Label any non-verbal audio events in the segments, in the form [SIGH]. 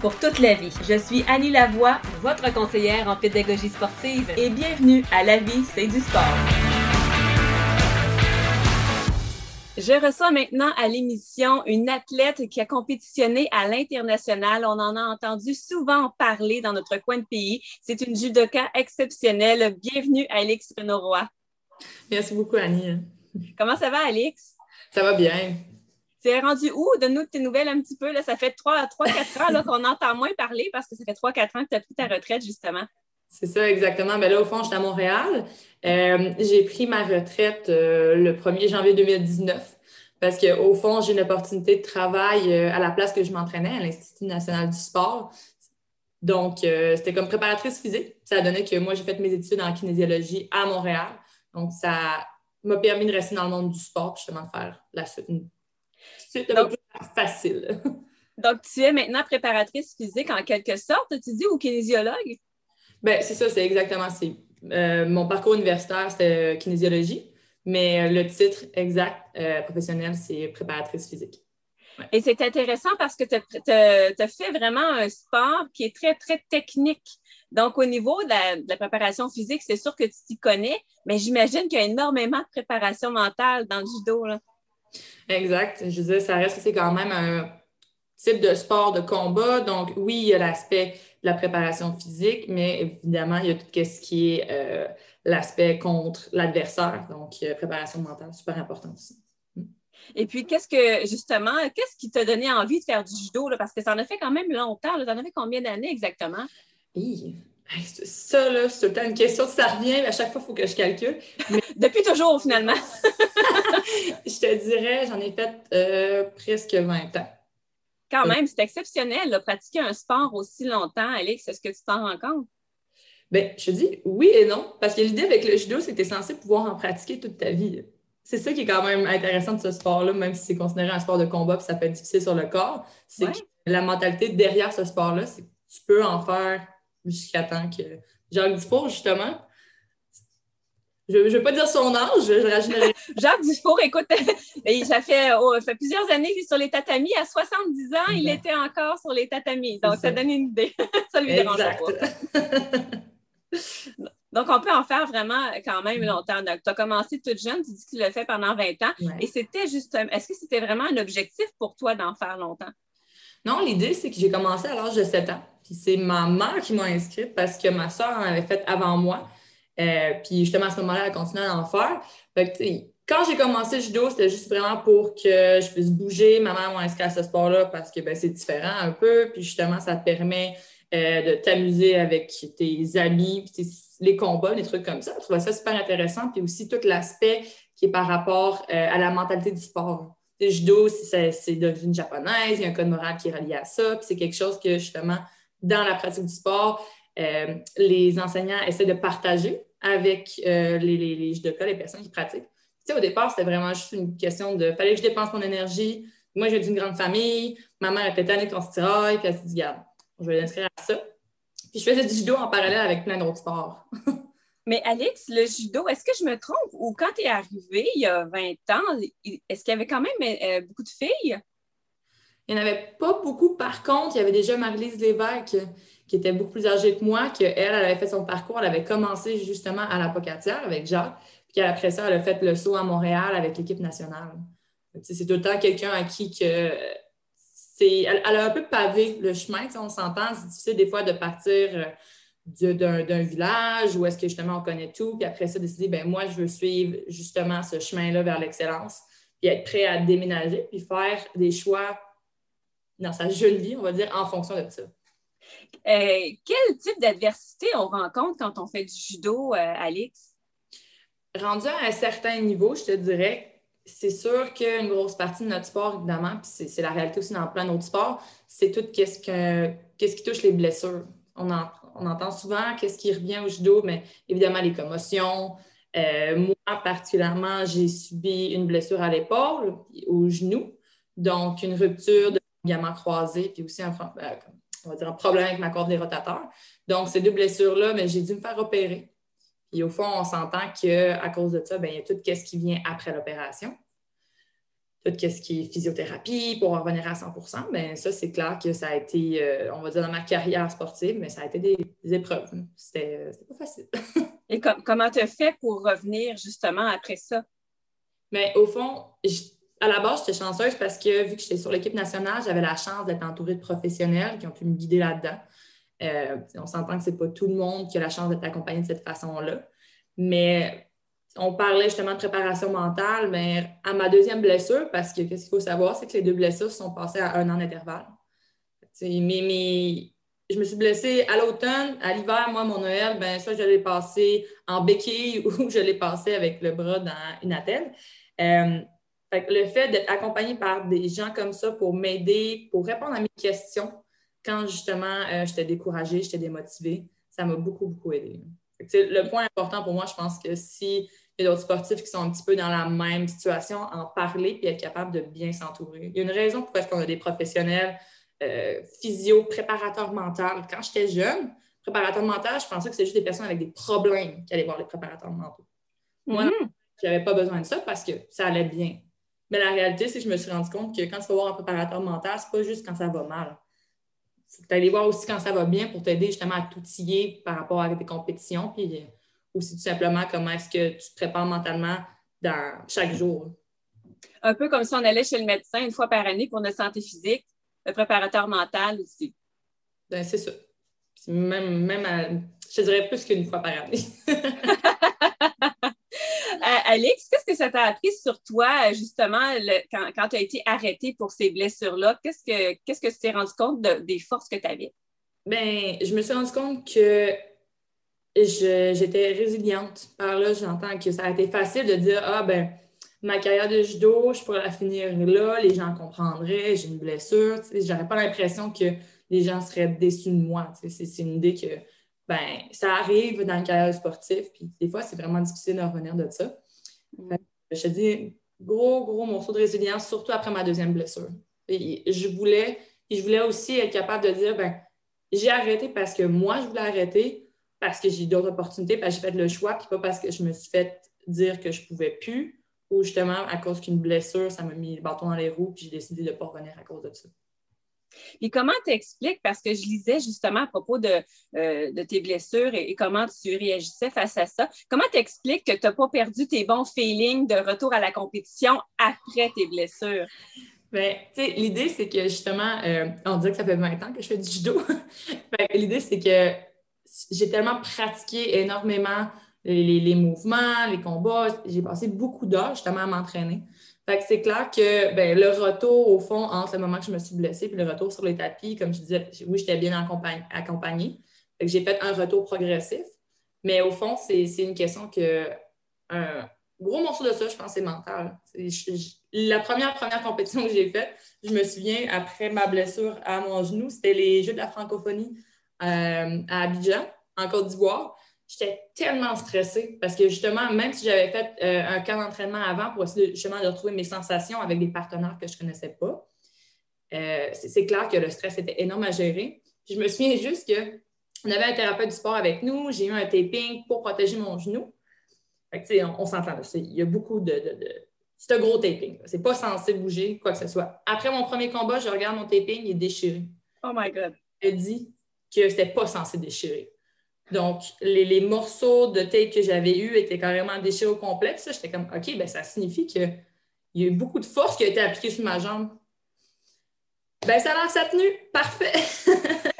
pour toute la vie. Je suis Annie Lavoie, votre conseillère en pédagogie sportive et bienvenue à La vie, c'est du sport. Je reçois maintenant à l'émission une athlète qui a compétitionné à l'international. On en a entendu souvent parler dans notre coin de pays. C'est une judoka exceptionnelle. Bienvenue, Alix Renoroy. Merci beaucoup, Annie. Comment ça va, Alix? Ça va bien. C'est rendu où? Donne-nous tes nouvelles un petit peu. Là. Ça fait 3-4 ans qu'on entend moins parler parce que ça fait 3-4 ans que tu as pris ta retraite, justement. C'est ça, exactement. Mais ben là, au fond, j'étais à Montréal. Euh, j'ai pris ma retraite euh, le 1er janvier 2019 parce qu'au fond, j'ai une opportunité de travail euh, à la place que je m'entraînais à l'Institut national du sport. Donc, c'était comme préparatrice physique. Ça donné que moi, j'ai fait mes études en kinésiologie à Montréal. Donc, ça m'a permis de rester dans le monde du sport, justement, de faire la suite, c'est un peu facile. [LAUGHS] Donc, tu es maintenant préparatrice physique en quelque sorte, tu dis, ou kinésiologue? Bien, c'est ça, c'est exactement. C'est, euh, mon parcours universitaire, c'était kinésiologie, mais le titre exact euh, professionnel, c'est préparatrice physique. Et c'est intéressant parce que tu as, fait vraiment un sport qui est très, très technique. Donc, au niveau de la, préparation physique, c'est sûr que tu t'y connais, mais j'imagine qu'il y a énormément de préparation mentale dans le judo. Là. Exact. Je disais, ça reste que c'est quand même un type de sport de combat. Donc, oui, il y a l'aspect de la préparation physique, mais évidemment, il y a tout ce qui est euh, l'aspect contre l'adversaire. Donc, préparation mentale, super important aussi. Et puis, qu'est-ce que, justement, qu'est-ce qui t'a donné envie de faire du judo? Parce que ça en a fait quand même longtemps. Ça en a fait combien d'années exactement? Ça, là, c'est tout le temps une question, ça revient, à chaque fois, il faut que je calcule. [LAUGHS] Depuis toujours, finalement. [LAUGHS] je te dirais, j'en ai fait euh, presque 20 ans. Quand même, c'est exceptionnel, de pratiquer un sport aussi longtemps. Alex, est-ce que tu t'en rends compte? Bien, je te dis oui et non, parce que l'idée avec le judo, c'est que tu es censé pouvoir en pratiquer toute ta vie. C'est ça qui est quand même intéressant de ce sport-là, même si c'est considéré un sport de combat puis ça peut être difficile sur le corps. C'est que la mentalité derrière ce sport-là, c'est que tu peux en faire jusqu'à temps que Jacques Dufour, justement, je ne veux pas dire son âge, je [LAUGHS] Jacques Dufour, écoute, [LAUGHS] ça fait, oh, fait, plusieurs années qu'il est sur les tatamis. À 70 ans, il était encore sur les tatamis. Donc, ça. donne une idée. [LAUGHS] ça lui dérange pas. Donc, on peut en faire vraiment quand même longtemps. Donc, tu as commencé toute jeune, tu dis que tu l'as fait pendant 20 ans. Et c'était juste, est-ce que c'était vraiment un objectif pour toi d'en faire longtemps? Non, l'idée, c'est que j'ai commencé à l'âge de 7 ans. Puis c'est ma mère qui m'a inscrite parce que ma soeur en avait fait avant moi. Euh, puis justement, à ce moment-là, elle continuait à en faire. quand j'ai commencé le judo, c'était juste vraiment pour que je puisse bouger. Ma mère m'a inscrit à ce sport-là parce que ben, c'est différent un peu. Puis justement, ça te permet euh, de t'amuser avec tes amis, puis les combats, des trucs comme ça. Je trouvais ça super intéressant. Puis aussi tout l'aspect qui est par rapport euh, à la mentalité du sport. Le judo, c'est d'origine japonaise, il y a un code moral qui est relié à ça, puis c'est quelque chose que justement, dans la pratique du sport, euh, les enseignants essaient de partager avec euh, les, les, les judokas, les personnes qui pratiquent. Tu au départ, c'était vraiment juste une question de fallait que je dépense mon énergie. Moi, j'ai d'une grande famille, ma mère était tannée qu'on se tiraille, puis elle s'est dit, regarde, je vais l'inscrire à ça. Puis je faisais du judo en parallèle avec plein d'autres sports. [LAUGHS] Mais Alex, le judo, est-ce que je me trompe? Ou quand tu es arrivé il y a 20 ans, est-ce qu'il y avait quand même euh, beaucoup de filles? Il n'y en avait pas beaucoup. Par contre, il y avait déjà Marie-Lise Lévesque qui était beaucoup plus âgée que moi, qu'elle, elle avait fait son parcours, elle avait commencé justement à la Pocatière avec Jacques, puis après ça, elle a fait le saut à Montréal avec l'équipe nationale. C'est tout le temps quelqu'un à qui que c'est. Elle, a un peu pavé le chemin, on s'entend, c'est difficile des fois de partir euh, d'un village où est-ce que justement on connaît tout, puis après ça, décider, ben moi, je veux suivre justement ce chemin-là vers l'excellence, puis être prêt à déménager, puis faire des choix dans sa jeune vie, on va dire, en fonction de ça. Euh, quel type d'adversité on rencontre quand on fait du judo, euh, Alix? Rendu à un certain niveau, je te dirais, c'est sûr qu'une grosse partie de notre sport, évidemment, puis c'est la réalité aussi dans plein d'autres sports, c'est tout qu'est-ce qu'est-ce qui touche les blessures. On, on entend souvent qu'est-ce qui revient au judo, mais évidemment les commotions. Euh, moi, particulièrement, j'ai subi une blessure à l'épaule, au genou, donc une rupture de ligament croisé, puis aussi un, ben, on va dire un problème avec ma corde des rotateurs. Donc, ces deux blessures-là, mais ben, j'ai dû me faire opérer. Et au fond, on s'entend qu'à cause de ça, bien, il y a tout ce qui vient après l'opération. Tout ce qui est physiothérapie pour revenir à 100 Bien, ça, c'est clair que ça a été, euh, on va dire, dans ma carrière sportive, mais ça a été des, épreuves. C'était pas facile. [LAUGHS] Et comment tu as fait pour revenir justement après ça? Mais au fond, à la base, j'étais chanceuse parce que vu que j'étais sur l'équipe nationale, j'avais la chance d'être entourée de professionnels qui ont pu me guider là-dedans. Euh, on s'entend que ce n'est pas tout le monde qui a la chance d'être accompagné de cette façon-là. Mais on parlait justement de préparation mentale, mais à ma deuxième blessure, parce que qu'est-ce qu'il faut savoir, c'est que les deux blessures sont passées à un an d'intervalle. Mais, je me suis blessée à l'automne, à l'hiver, moi, mon Noël, ben ça, je l'ai passé en béquille [LAUGHS] ou je l'ai passé avec le bras dans une attelle. Euh, le fait d'être accompagné par des gens comme ça pour m'aider, pour répondre à mes questions, quand justement euh, j'étais découragée, j'étais démotivée, ça m'a beaucoup, beaucoup aidé. le point important pour moi, je pense que si y a d'autres sportifs qui sont un petit peu dans la même situation, en parler et être capable de bien s'entourer. Il y a une raison pour est-ce qu'on a des professionnels euh, physio, préparateurs mentaux. Quand j'étais jeune, préparateur mental, je pensais que c'était juste des personnes avec des problèmes qui allaient voir les préparateurs mentaux. Moi, mm-hmm. je n'avais pas besoin de ça parce que ça allait bien. Mais la réalité, c'est que je me suis rendu compte que quand tu vas voir un préparateur mental, c'est pas juste quand ça va mal. Il faut que voir aussi quand ça va bien pour t'aider justement à t'outiller par rapport à tes compétitions, puis euh, aussi tout simplement comment est-ce que tu te prépares mentalement dans chaque jour. Un peu comme si on allait chez le médecin une fois par année pour notre santé physique, le préparateur mental aussi. Ben, c'est ça. Même, même je dirais plus qu'une fois par année. [LAUGHS] Alex, qu'est-ce que ça t'a appris sur toi, justement, quand, tu as été arrêté pour ces blessures-là? Qu'est-ce que, qu'est-ce que tu t'es rendu compte des forces que tu avais? Bien, je me suis rendu compte que j'étais résiliente. Par là, j'entends que ça a été facile de dire Ah, ben, ma carrière de judo, je pourrais la finir là, les gens comprendraient, j'ai une blessure. J'aurais pas l'impression que les gens seraient déçus de moi. C'est une idée que ben, ça arrive dans une carrière sportive, puis des fois, c'est vraiment difficile de revenir de ça. Je te dis, gros, gros morceau de résilience, surtout après ma deuxième blessure. Je voulais, et je voulais aussi être capable de dire, ben, j'ai arrêté parce que moi, je voulais arrêter, parce que j'ai d'autres opportunités, parce que j'ai fait le choix, puis pas parce que je me suis fait dire que je pouvais plus, ou justement à cause qu'une blessure, ça m'a mis le bâton dans les roues, puis j'ai décidé de ne pas revenir à cause de ça. Et comment tu expliques, parce que je lisais justement à propos de, euh, tes blessures et, comment tu réagissais face à ça, comment tu expliques que tu n'as pas perdu tes bons feelings de retour à la compétition après tes blessures? Bien, l'idée, c'est que justement, euh, on dit que ça fait 20 ans que je fais du judo. [LAUGHS] l'idée, c'est que j'ai tellement pratiqué énormément les, mouvements, les combats. J'ai passé beaucoup d'heures justement à m'entraîner c'est clair que ben, le retour, au fond, entre le moment que je me suis blessée et le retour sur les tapis, comme je disais, oui, j'étais bien accompagnée. j'ai fait un retour progressif. Mais au fond, c'est une question que un gros morceau de ça, je pense, c'est mental. la première, première compétition que j'ai faite, je me souviens, après ma blessure à mon genou, c'était les Jeux de la francophonie euh, à Abidjan, en Côte d'Ivoire j'étais tellement stressée parce que justement, même si j'avais fait euh, un camp d'entraînement avant pour essayer justement de retrouver mes sensations avec des partenaires que je ne connaissais pas, euh, c'est clair que le stress était énorme à gérer. je me souviens juste qu'on avait un thérapeute du sport avec nous, j'ai eu un taping pour protéger mon genou. on, on s'entend, il y a beaucoup de, c'est un gros taping. C'est pas censé bouger, quoi que ce soit. Après mon premier combat, je regarde mon taping, il est déchiré. Oh my God. Elle dit que c'était pas censé déchirer. Donc, les, morceaux de tape que j'avais eus étaient carrément déchirés au complet. Ça, j'étais comme, OK, ben, ça signifie qu'il y a eu beaucoup de force qui a été appliquée sur ma jambe. Ben, ça a l'air ça tenu. Parfait. [LAUGHS]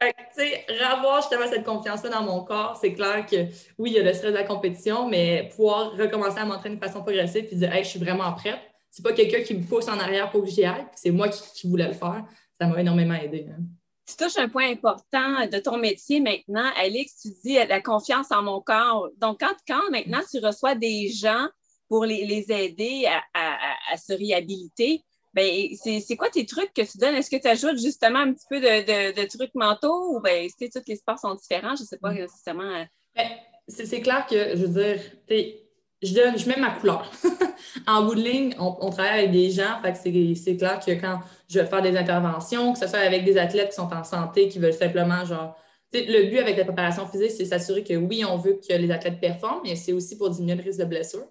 tu sais, revoir justement cette confiance-là dans mon corps, c'est clair que oui, il y a le stress de la compétition, mais pouvoir recommencer à m'entraîner de façon progressive et dire, hey, je suis vraiment prête. C'est pas quelqu'un qui me pousse en arrière pour que j'y aille, c'est moi qui, voulais le faire. Ça m'a énormément aidé. Hein tu touches un point important de ton métier maintenant. Alix, tu dis la confiance en mon corps. Donc, quand, quand maintenant tu reçois des gens pour les, aider à, se réhabiliter. Ben, c'est quoi tes trucs que tu donnes? Est-ce que tu ajoutes justement un petit peu de, trucs mentaux ou ben, tous les sports sont différents? Je ne sais pas nécessairement. Euh. Ben, c'est clair que, je veux dire, je, donne, je mets ma couleur. [LAUGHS] en bout de ligne, on, travaille avec des gens, c'est clair que quand je vais faire des interventions, que ce soit avec des athlètes qui sont en santé, qui veulent simplement, genre, le but avec la préparation physique, c'est s'assurer que oui, on veut que les athlètes performent, mais c'est aussi pour diminuer le risque de blessure.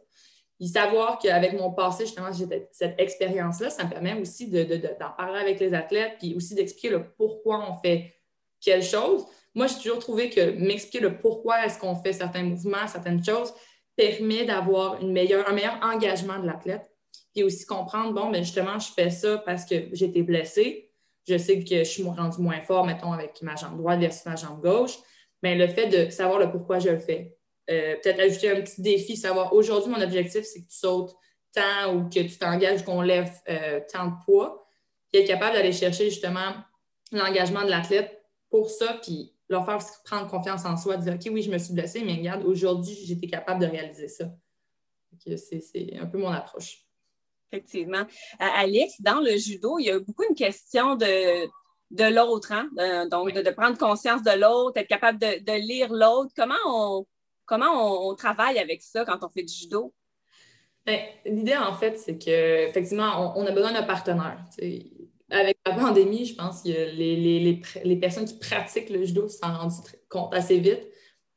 Et savoir qu'avec mon passé, justement, j'ai cette expérience-là, ça me permet aussi d'en parler avec les athlètes, puis aussi d'expliquer le pourquoi on fait quelque chose. Moi, j'ai toujours trouvé que m'expliquer le pourquoi est-ce qu'on fait certains mouvements, certaines choses, permet d'avoir un meilleur engagement de l'athlète. Puis aussi comprendre, bon, mais ben, justement, je fais ça parce que j'ai été blessée. Je sais que je suis rendu moins fort, mettons, avec ma jambe droite versus ma jambe gauche. Mais le fait de savoir le pourquoi je le fais, euh, peut-être ajouter un petit défi, savoir aujourd'hui, mon objectif, c'est que tu sautes tant ou que tu t'engages qu'on lève euh, tant de poids, puis être capable d'aller chercher justement l'engagement de l'athlète pour ça, puis leur faire prendre confiance en soi, dire OK, oui, je me suis blessée, mais regarde, aujourd'hui, j'étais capable de réaliser ça. C'est un peu mon approche. Effectivement. Alex, dans le judo, il y a beaucoup une question de, de l'autre, hein? donc de, prendre conscience de l'autre, être capable de lire l'autre. Comment on, Comment on, travaille avec ça quand on fait du judo? Ben, l'idée, en fait, c'est qu'effectivement, on, on, a besoin d'un partenaire. Avec la pandémie, je pense que les, les, personnes qui pratiquent le judo s'en rendent compte assez vite.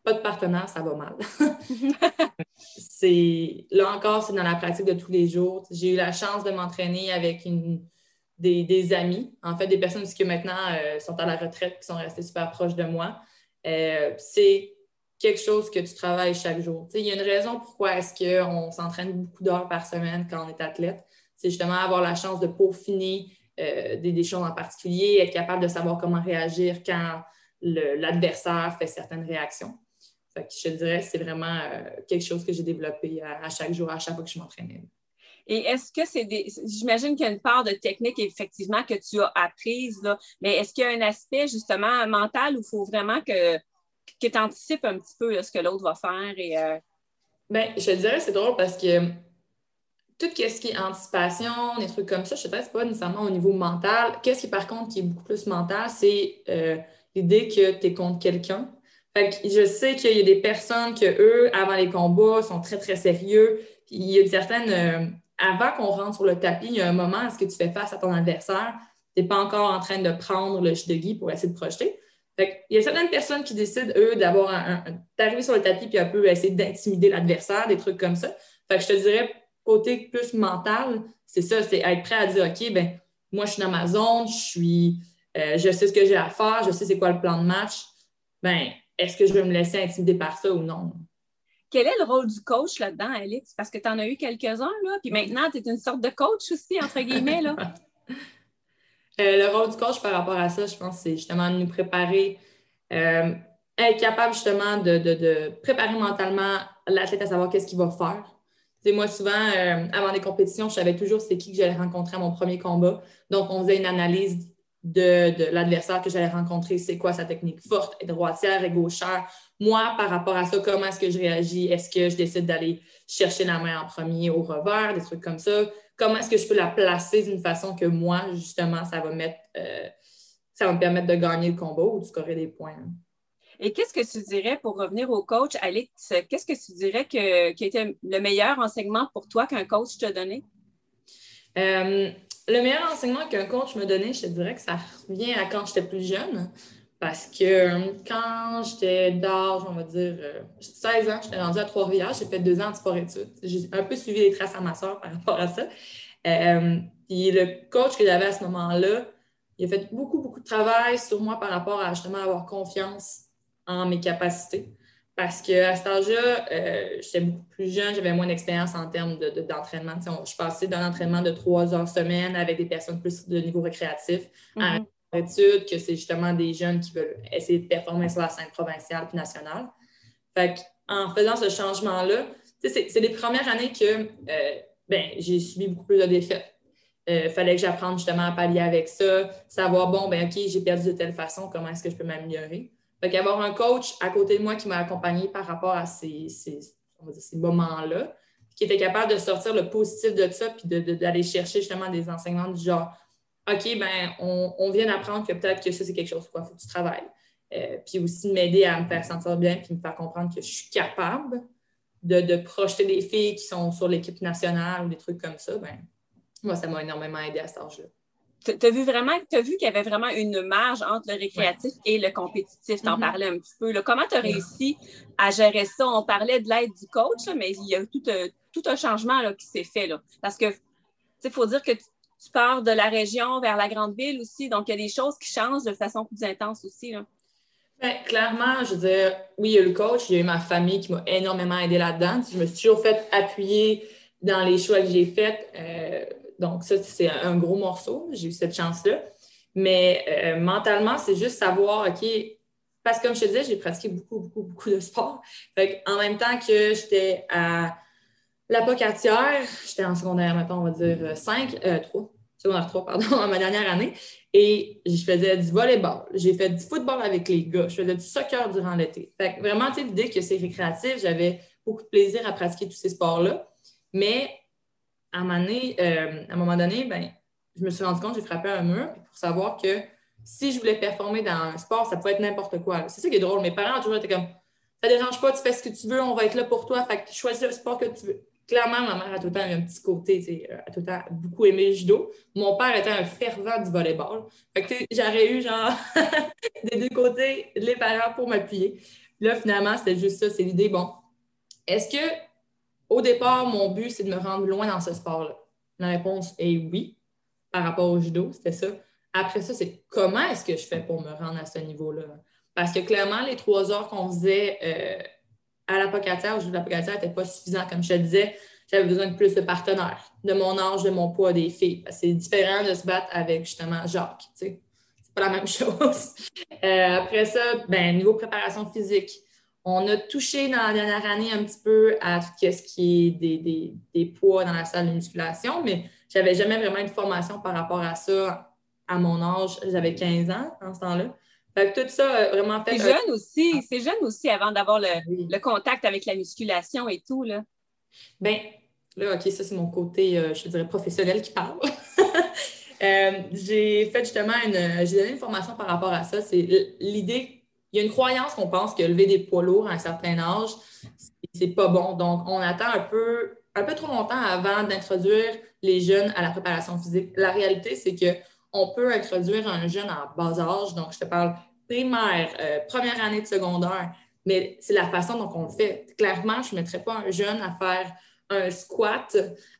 Pas de partenaire, ça va mal. [LAUGHS] c'est là encore, c'est dans la pratique de tous les jours. J'ai eu la chance de m'entraîner avec une, des, amis, en fait, des personnes qui maintenant euh, sont à la retraite, qui sont restées super proches de moi. Euh, c'est quelque chose que tu travailles chaque jour. Il y a une raison pourquoi est-ce qu'on s'entraîne beaucoup d'heures par semaine quand on est athlète. C'est justement avoir la chance de peaufiner euh, des, choses en particulier, être capable de savoir comment réagir quand l'adversaire fait certaines réactions. Je te dirais, c'est vraiment euh, quelque chose que j'ai développé à, chaque jour, à chaque fois que je m'entraînais. Et est-ce que c'est des. J'imagine qu'il y a une part de technique, effectivement, que tu as apprise, là, mais est-ce qu'il y a un aspect, justement, mental où il faut vraiment que que tu anticipes un petit peu ce que l'autre va faire. Et, euh, ben, je te dirais, c'est drôle parce que tout ce qui est anticipation, des trucs comme ça, je te dirais, c'est pas nécessairement au niveau mental. Qu'est-ce qui, par contre, qui est beaucoup plus mental, c'est euh, l'idée que tu es contre quelqu'un. Je sais qu'il y a des personnes que eux, avant les combats, sont très, très sérieux. Il y a une certaine. Euh, avant qu'on rentre sur le tapis, il y a un moment, est-ce que tu fais face à ton adversaire? Tu n'es pas encore en train de prendre le de pour essayer de projeter il y a certaines personnes qui décident, eux, d'avoir d'arriver sur le tapis puis un peu essayer d'intimider l'adversaire, des trucs comme ça. Fait que je te dirais, côté plus mental, c'est ça, c'est être prêt à dire OK, ben moi, je suis dans ma zone, je suis euh, je sais ce que j'ai à faire, je sais c'est quoi le plan de match. Ben, est-ce que je vais me laisser intimider par ça ou non? Quel est le rôle du coach là-dedans, Alex? Parce que tu en as eu quelques-uns, là, puis maintenant, tu es une sorte de coach aussi, entre guillemets, là. [LAUGHS] Euh, le rôle du coach par rapport à ça, je pense, c'est justement de nous préparer, euh, être capable justement de, préparer mentalement l'athlète à savoir qu'est-ce qu'il va faire. C'est moi, souvent, euh, avant des compétitions, je savais toujours c'est qui que j'allais rencontrer à mon premier combat. Donc, on faisait une analyse de, l'adversaire que j'allais rencontrer, c'est quoi sa technique forte, et droitière et gauchère. Moi, par rapport à ça, comment est-ce que je réagis? Est-ce que je décide d'aller chercher la main en premier au revers, des trucs comme ça? comment est-ce que je peux la placer d'une façon que moi, justement, ça va mettre, euh, ça va me permettre de gagner le combat ou de scorer des points. Et qu'est-ce que tu dirais, pour revenir au coach, Alex, qu'est-ce que tu dirais que, qui était le meilleur enseignement pour toi qu'un coach t'a donné? Euh, le meilleur enseignement qu'un coach me donnait, je te dirais que ça revient à quand j'étais plus jeune. Parce que euh, quand j'étais d'âge, on va dire, 16 euh, ans, j'étais rendue à Trois-Rivières, j'ai fait deux ans de sport-études. J'ai un peu suivi les traces à ma soeur par rapport à ça. Euh, puis le coach que j'avais à ce moment-là, il a fait beaucoup, beaucoup de travail sur moi par rapport à justement avoir confiance en mes capacités. Parce qu'à cet âge-là, j'étais beaucoup plus jeune, j'avais moins d'expérience en termes d'entraînement. De, je passais d'un entraînement de trois heures semaine avec des personnes plus de niveau récréatif à mm-hmm que c'est justement des jeunes qui veulent essayer de performer sur la scène provinciale puis nationale. Fait en faisant ce changement-là, c'est les premières années que euh, ben, j'ai subi beaucoup plus de défaites. Il euh, fallait que j'apprenne justement à pallier avec ça, savoir, bon, ben OK, j'ai perdu de telle façon, comment est-ce que je peux m'améliorer? Fait qu'avoir un coach à côté de moi qui m'a accompagné par rapport à ces, ces, moments-là, qui était capable de sortir le positif de ça, puis d'aller chercher justement des enseignements du genre, OK, ben, on, vient d'apprendre que peut-être que ça, c'est quelque chose, quoi, il faut que tu travailles. Euh, puis aussi de m'aider à me faire sentir bien, puis me faire comprendre que je suis capable de, projeter des filles qui sont sur l'équipe nationale ou des trucs comme ça. Ben, moi, ça m'a énormément aidé à cet âge-là. Tu as vu vraiment, as vu qu'il y avait vraiment une marge entre le récréatif et le compétitif? Tu en mm-hmm. parlais un petit peu. Comment tu as réussi à gérer ça? On parlait de l'aide du coach, mais il y a tout, euh, tout un changement là, qui s'est fait. Là. Parce que il faut dire que tu, pars de la région vers la grande ville aussi. Donc, il y a des choses qui changent de façon plus intense aussi. Là. Bien, clairement, je veux dire, oui, il y a le coach, il y a eu ma famille qui m'a énormément aidé là-dedans. Je me suis toujours fait appuyer dans les choix que j'ai faits. Euh, donc, ça, c'est un gros morceau. J'ai eu cette chance-là. Mais euh, mentalement, c'est juste savoir, OK, parce que comme je te disais, j'ai pratiqué beaucoup, beaucoup, beaucoup de sport. en même temps que j'étais à la pocatière, j'étais en secondaire, maintenant, on va dire 5, euh, 3, euh, secondaire 3, pardon, [LAUGHS] en ma dernière année. Et je faisais du volleyball. J'ai fait du football avec les gars. Je faisais du soccer durant l'été. Fait vraiment, tu sais, l'idée que c'est récréatif, j'avais beaucoup de plaisir à pratiquer tous ces sports-là. Mais à un moment donné, euh, à un moment donné ben, je me suis rendu compte, j'ai frappé un mur pour savoir que si je voulais performer dans un sport, ça pouvait être n'importe quoi. C'est ça qui est drôle. Mes parents ont toujours été comme Ça dérange pas, tu fais ce que tu veux, on va être là pour toi, fait que choisis le sport que tu veux. Clairement, ma mère a tout le temps eu un petit côté, elle a tout le temps beaucoup aimé le judo. Mon père était un fervent du volleyball. Fait que j'aurais eu genre [LAUGHS] des deux côtés les parents pour m'appuyer. Là, finalement, c'était juste ça, c'est l'idée, bon, est-ce que au départ, mon but, c'est de me rendre loin dans ce sport-là. La réponse est oui, par rapport au judo, c'était ça. Après ça, c'est comment est-ce que je fais pour me rendre à ce niveau-là? Parce que clairement, les trois heures qu'on faisait euh, à la pocatière, au judo de la pocatière, n'étaient pas suffisants. Comme je te disais, j'avais besoin de plus de partenaires, de mon âge, de mon poids des filles. C'est différent de se battre avec justement Jacques. C'est pas la même [LAUGHS] chose. Euh, après ça, ben, niveau préparation physique, on a touché dans la dernière année un petit peu à tout ce qui est des, poids dans la salle de musculation, mais je n'avais jamais vraiment une formation par rapport à ça à mon âge. J'avais 15 ans en ce temps-là. Fait tout ça vraiment fait. C'est jeune aussi, c'est jeune aussi avant d'avoir le, contact avec la musculation et tout. Là. Bien, là, OK, ça, c'est mon côté, euh, je dirais, professionnel qui parle. [LAUGHS] Euh, j'ai fait justement une. J'ai donné une formation par rapport à ça. C'est l'idée il y a une croyance qu'on pense que lever des poids lourds à un certain âge, c'est pas bon. Donc, on attend un peu, un peu trop longtemps avant d'introduire les jeunes à la préparation physique. La réalité, c'est qu'on peut introduire un jeune en bas âge, donc je te parle primaire, euh, première année de secondaire, mais c'est la façon dont on le fait. Clairement, je ne mettrais pas un jeune à faire un squat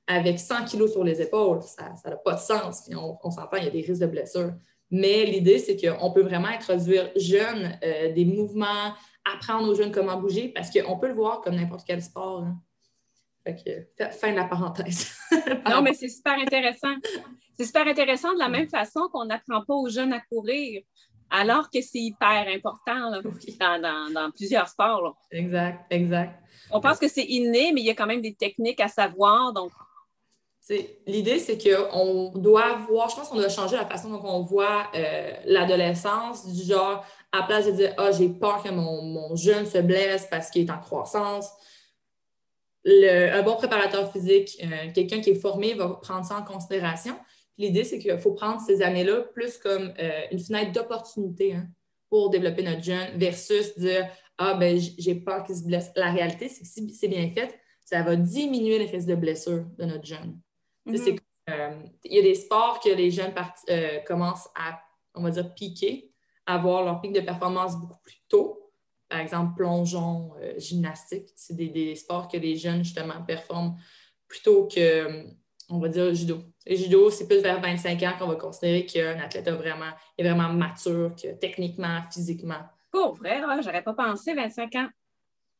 avec 100 kilos sur les épaules. Ça n'a pas de sens. on, on s'entend, il y a des risques de blessure. Mais l'idée, c'est qu'on peut vraiment introduire jeunes euh, des mouvements, apprendre aux jeunes comment bouger, parce qu'on peut le voir comme n'importe quel sport. Hein. Fait que, fin de la parenthèse. [LAUGHS] non, mais c'est super intéressant. C'est super intéressant de la même façon qu'on n'apprend pas aux jeunes à courir, alors que c'est hyper important dans, plusieurs sports. Exact, exact. On pense que c'est inné, mais il y a quand même des techniques à savoir. Donc, L'idée, c'est qu'on doit voir, je pense qu'on doit changer la façon dont on voit euh, l'adolescence, du genre, à place de dire Ah, j'ai peur que mon, jeune se blesse parce qu'il est en croissance. un bon préparateur physique, euh, quelqu'un qui est formé, va prendre ça en considération. L'idée, c'est qu'il faut prendre ces années-là plus comme euh, une fenêtre d'opportunité hein, pour développer notre jeune versus dire Ah, ben, j'ai peur qu'il se blesse. La réalité, c'est que si c'est bien fait, ça va diminuer le risque de blessure de notre jeune. Euh, il y a des sports que les jeunes euh, commencent à, on va dire, piquer, avoir leur pic de performance beaucoup plus tôt. Par exemple, plongeon, euh, gymnastique. C'est des, sports que les jeunes, justement, performent plutôt que, on va dire, judo. Le judo, c'est plus vers 25 ans qu'on va considérer qu'un athlète vraiment, est vraiment mature, que techniquement, physiquement. Oh, vrai, j'aurais pas pensé 25 ans.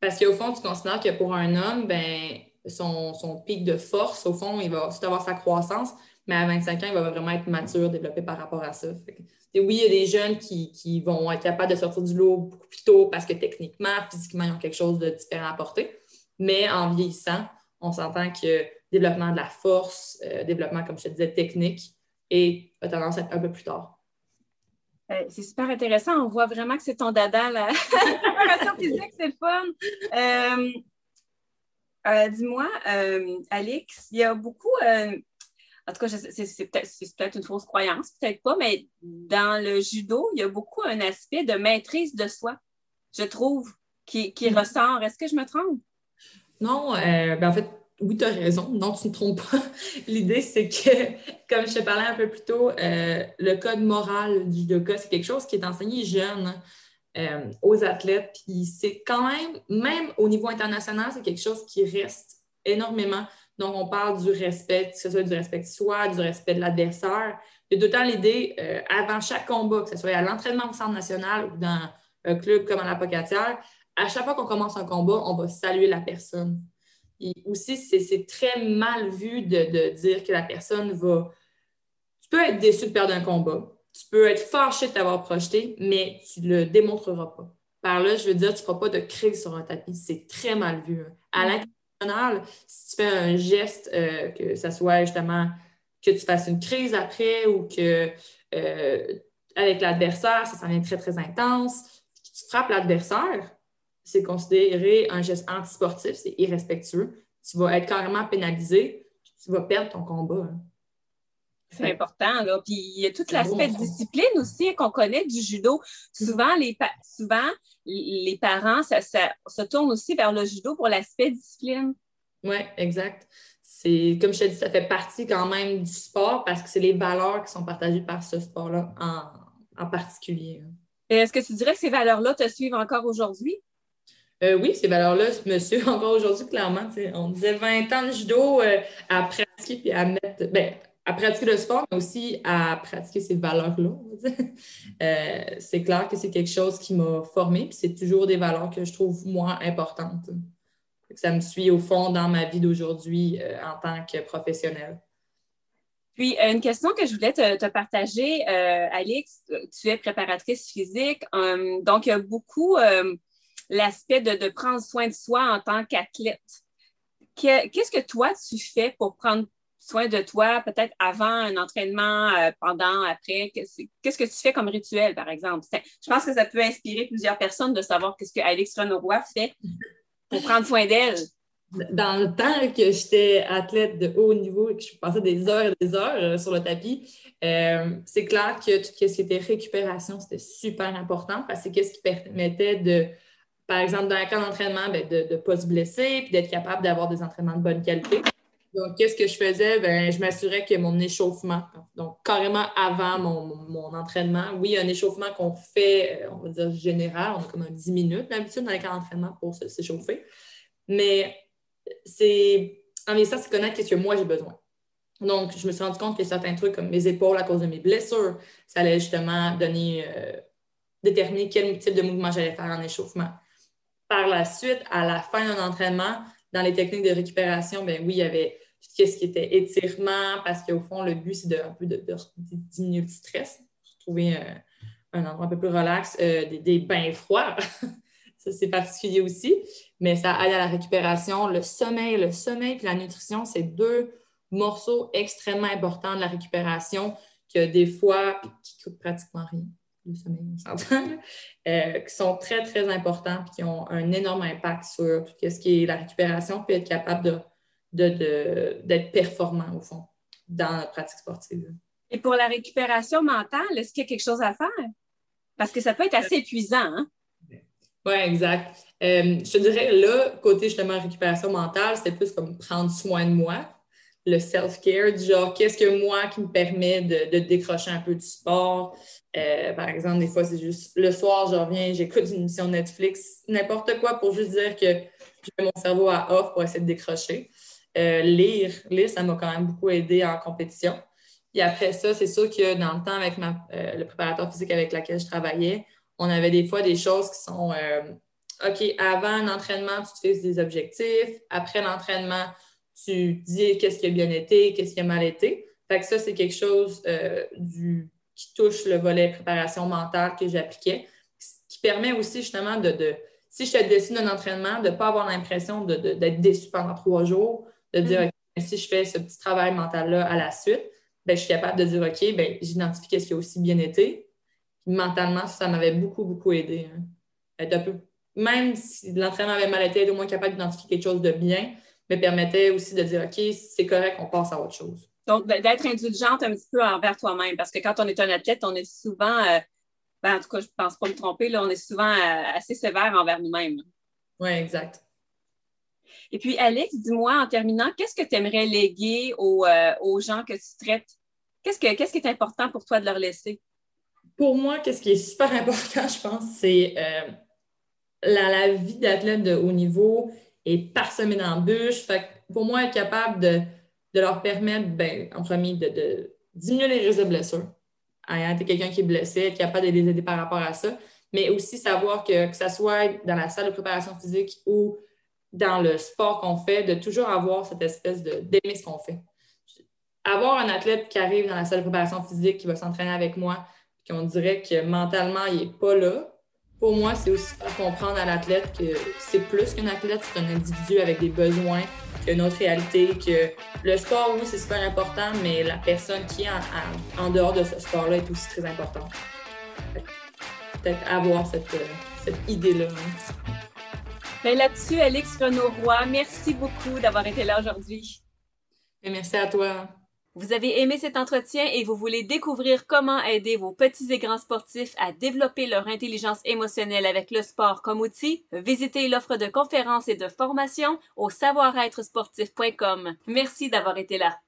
Parce qu'au fond, tu considères que pour un homme, ben son, pic de force, au fond, il va aussi avoir sa croissance, mais à 25 ans, il va vraiment être mature, développé par rapport à ça. oui, il y a des jeunes qui, vont être capables de sortir du lot beaucoup plus tôt parce que techniquement, physiquement, ils ont quelque chose de différent à apporter. Mais en vieillissant, on s'entend que développement de la force, euh, développement, comme je te disais, technique, et a tendance à être un peu plus tard. Euh, c'est super intéressant. On voit vraiment que c'est ton dada, [LAUGHS] la préparation physique, c'est le fun. Euh, Euh, dis-moi, euh, Alix, il y a beaucoup, euh, en tout cas, c'est peut-être une fausse croyance, peut-être pas, mais dans le judo, il y a beaucoup un aspect de maîtrise de soi, je trouve, qui, mm. ressort. Est-ce que je me trompe? Non, ben en fait, oui, tu as raison. Non, tu ne te trompes pas. [LAUGHS] L'idée, c'est que, [LAUGHS] comme je te parlais un peu plus tôt, le code moral du judoka, c'est quelque chose qui est enseigné jeune. Euh, aux athlètes. Puis c'est quand même, même au niveau international, c'est quelque chose qui reste énormément. Donc, on parle du respect, que ce soit du respect de soi, du respect de l'adversaire. A d'autant l'idée, euh, avant chaque combat, que ce soit à l'entraînement au centre national ou dans un club comme à la Pocatière, à chaque fois qu'on commence un combat, on va saluer la personne. Et aussi, c'est très mal vu de, dire que la personne va. Tu peux être déçu de perdre un combat tu peux être fâché de t'avoir projeté, mais tu ne le démontreras pas. Par là, je veux dire, tu ne feras pas de crise sur un tapis. C'est très mal vu. Hein. À mm. l'international, si tu fais un geste, euh, que ce soit justement que tu fasses une crise après ou que euh, avec l'adversaire, ça, ça devient très, très intense, tu frappes l'adversaire, c'est considéré un geste antisportif, c'est irrespectueux. Tu vas être carrément pénalisé, tu vas perdre ton combat. Hein. C'est important. Là. Puis il y a tout l'aspect de discipline aussi qu'on connaît du judo. Souvent, les, souvent, les parents ça, se tournent aussi vers le judo pour l'aspect discipline. Oui, exact. C'est, comme je te dis, ça fait partie quand même du sport parce que c'est les valeurs qui sont partagées par ce sport-là en, particulier. Est-ce que tu dirais que ces valeurs-là te suivent encore aujourd'hui? Euh, oui, ces valeurs-là me suivent [LAUGHS] encore aujourd'hui, clairement. On disait 20 ans de judo euh, à pratiquer puis à mettre. Ben, à pratiquer le sport, mais aussi à pratiquer ces valeurs-là. Euh, c'est clair que c'est quelque chose qui m'a formé, puis c'est toujours des valeurs que je trouve, moi, importantes. Ça me suit au fond dans ma vie d'aujourd'hui euh, en tant que professionnelle. Puis, une question que je voulais te, partager, euh, Alix, tu es préparatrice physique, donc il y a beaucoup l'aspect de, de, prendre soin de soi en tant qu'athlète. Qu'est-ce que toi, tu fais pour prendre soin de toi, peut-être avant un entraînement, euh, pendant, après? Qu'est-ce que tu fais comme rituel, par exemple? Je pense que ça peut inspirer plusieurs personnes de savoir qu'est-ce que Alex Renoroy fait pour prendre soin d'elle. Dans le temps que j'étais athlète de haut niveau et que je passais des heures et des heures euh, sur le tapis, euh, c'est clair que tout ce qui était récupération, c'était super important parce que c'est ce qui permettait de, par exemple, dans un cas d'entraînement, ben, de ne pas se blesser puis d'être capable d'avoir des entraînements de bonne qualité. Donc, qu'est-ce que je faisais? Ben, je m'assurais que mon échauffement, donc carrément avant mon, entraînement, oui, un échauffement qu'on fait, euh, on va dire général, on a comme un 10 minutes d'habitude dans les cas d'entraînement pour s'échauffer. Mais c'est, en ça, c'est connaître ce que moi j'ai besoin. Donc, je me suis rendu compte que certains trucs comme mes épaules à cause de mes blessures, ça allait justement donner, euh, déterminer quel type de mouvement j'allais faire en échauffement. Par la suite, à la fin d'un entraînement, dans les techniques de récupération, ben oui, il y avait qu'est-ce qui était étirement, parce qu'au fond, le but, c'est de, un peu de, diminuer le stress, trouver euh, un endroit un peu plus relax, euh, des, bains froids. [LAUGHS] ça, c'est particulier aussi, mais ça aide à la récupération. Le sommeil, le sommeil et la nutrition, c'est deux morceaux extrêmement importants de la récupération que des fois, qui coûtent pratiquement rien le sommeil, on s'entend, euh, qui sont très, très importants et qui ont un énorme impact sur tout ce qui est la récupération, puis être capable de d'être performant, au fond, dans la pratique sportive. Et pour la récupération mentale, est-ce qu'il y a quelque chose à faire? Parce que ça peut être assez épuisant. Hein? Oui, exact. Euh, je te dirais, là, côté justement récupération mentale, c'était plus comme prendre soin de moi, le self-care, du genre, qu'est-ce que moi qui me permet de, décrocher un peu du sport? Euh, par exemple, des fois, c'est juste le soir, je reviens, j'écoute une émission Netflix, n'importe quoi pour juste dire que je mets mon cerveau à off pour essayer de décrocher. Euh, lire, lire, ça m'a quand même beaucoup aidé en compétition. Et après ça, c'est sûr que dans le temps, avec euh, le préparateur physique avec lequel je travaillais, on avait des fois des choses qui sont euh, OK, avant un entraînement, tu te fixes des objectifs. Après l'entraînement, tu dis qu'est-ce qui a bien été, qu'est-ce qui a mal été. Fait que ça, c'est quelque chose du, qui touche le volet préparation mentale que j'appliquais, qui permet aussi justement de, si je te décide un entraînement, de ne pas avoir l'impression d'être déçu pendant trois jours, de dire, mm. si je fais ce petit travail mental-là à la suite, ben, je suis capable de dire, OK, ben, j'identifie qu'est-ce qui a aussi bien été. mentalement, ça m'avait beaucoup, beaucoup aidé. Hein. Même si l'entraînement avait mal été, être au moins capable d'identifier quelque chose de bien, me permettait aussi de dire, OK, c'est correct, on passe à autre chose. Donc, d'être indulgente un petit peu envers toi-même, parce que quand on est un athlète, on est souvent, euh, ben, en tout cas, je ne pense pas me tromper, là, on est souvent euh, assez sévère envers nous-mêmes. Oui, exact. Et puis, Alex, dis-moi en terminant, qu'est-ce que tu aimerais léguer aux, euh, aux, gens que tu traites? Qu'est-ce, que, qu'est-ce qui est important pour toi de leur laisser? Pour moi, qu'est-ce qui est super [LAUGHS] important, je pense, c'est la, la, vie d'athlète de haut niveau est parsemée d'embûches. Pour moi, être capable de de leur permettre, ben, en premier, de, diminuer les risques de blessures. Ayant été quelqu'un qui est blessé, être capable de les aider par rapport à ça, mais aussi savoir que, que ce soit dans la salle de préparation physique ou dans le sport qu'on fait, de toujours avoir cette espèce d'aimer ce qu'on fait. Avoir un athlète qui arrive dans la salle de préparation physique, qui va s'entraîner avec moi, qu'on dirait que mentalement, il n'est pas là, pour moi, c'est aussi faire comprendre à l'athlète que c'est plus qu'un athlète, c'est un individu avec des besoins, une autre réalité, que le sport, oui, c'est super important, mais la personne qui est en, dehors de ce sport-là est aussi très importante. Peut-être avoir cette, cette idée-là. Hein. Ben, là-dessus, Alex Renaud-Roy, merci beaucoup d'avoir été là aujourd'hui. Merci à toi. Vous avez aimé cet entretien et vous voulez découvrir comment aider vos petits et grands sportifs à développer leur intelligence émotionnelle avec le sport comme outil? Visitez l'offre de conférences et de formation au savoir-être sportif.com. Merci d'avoir été là.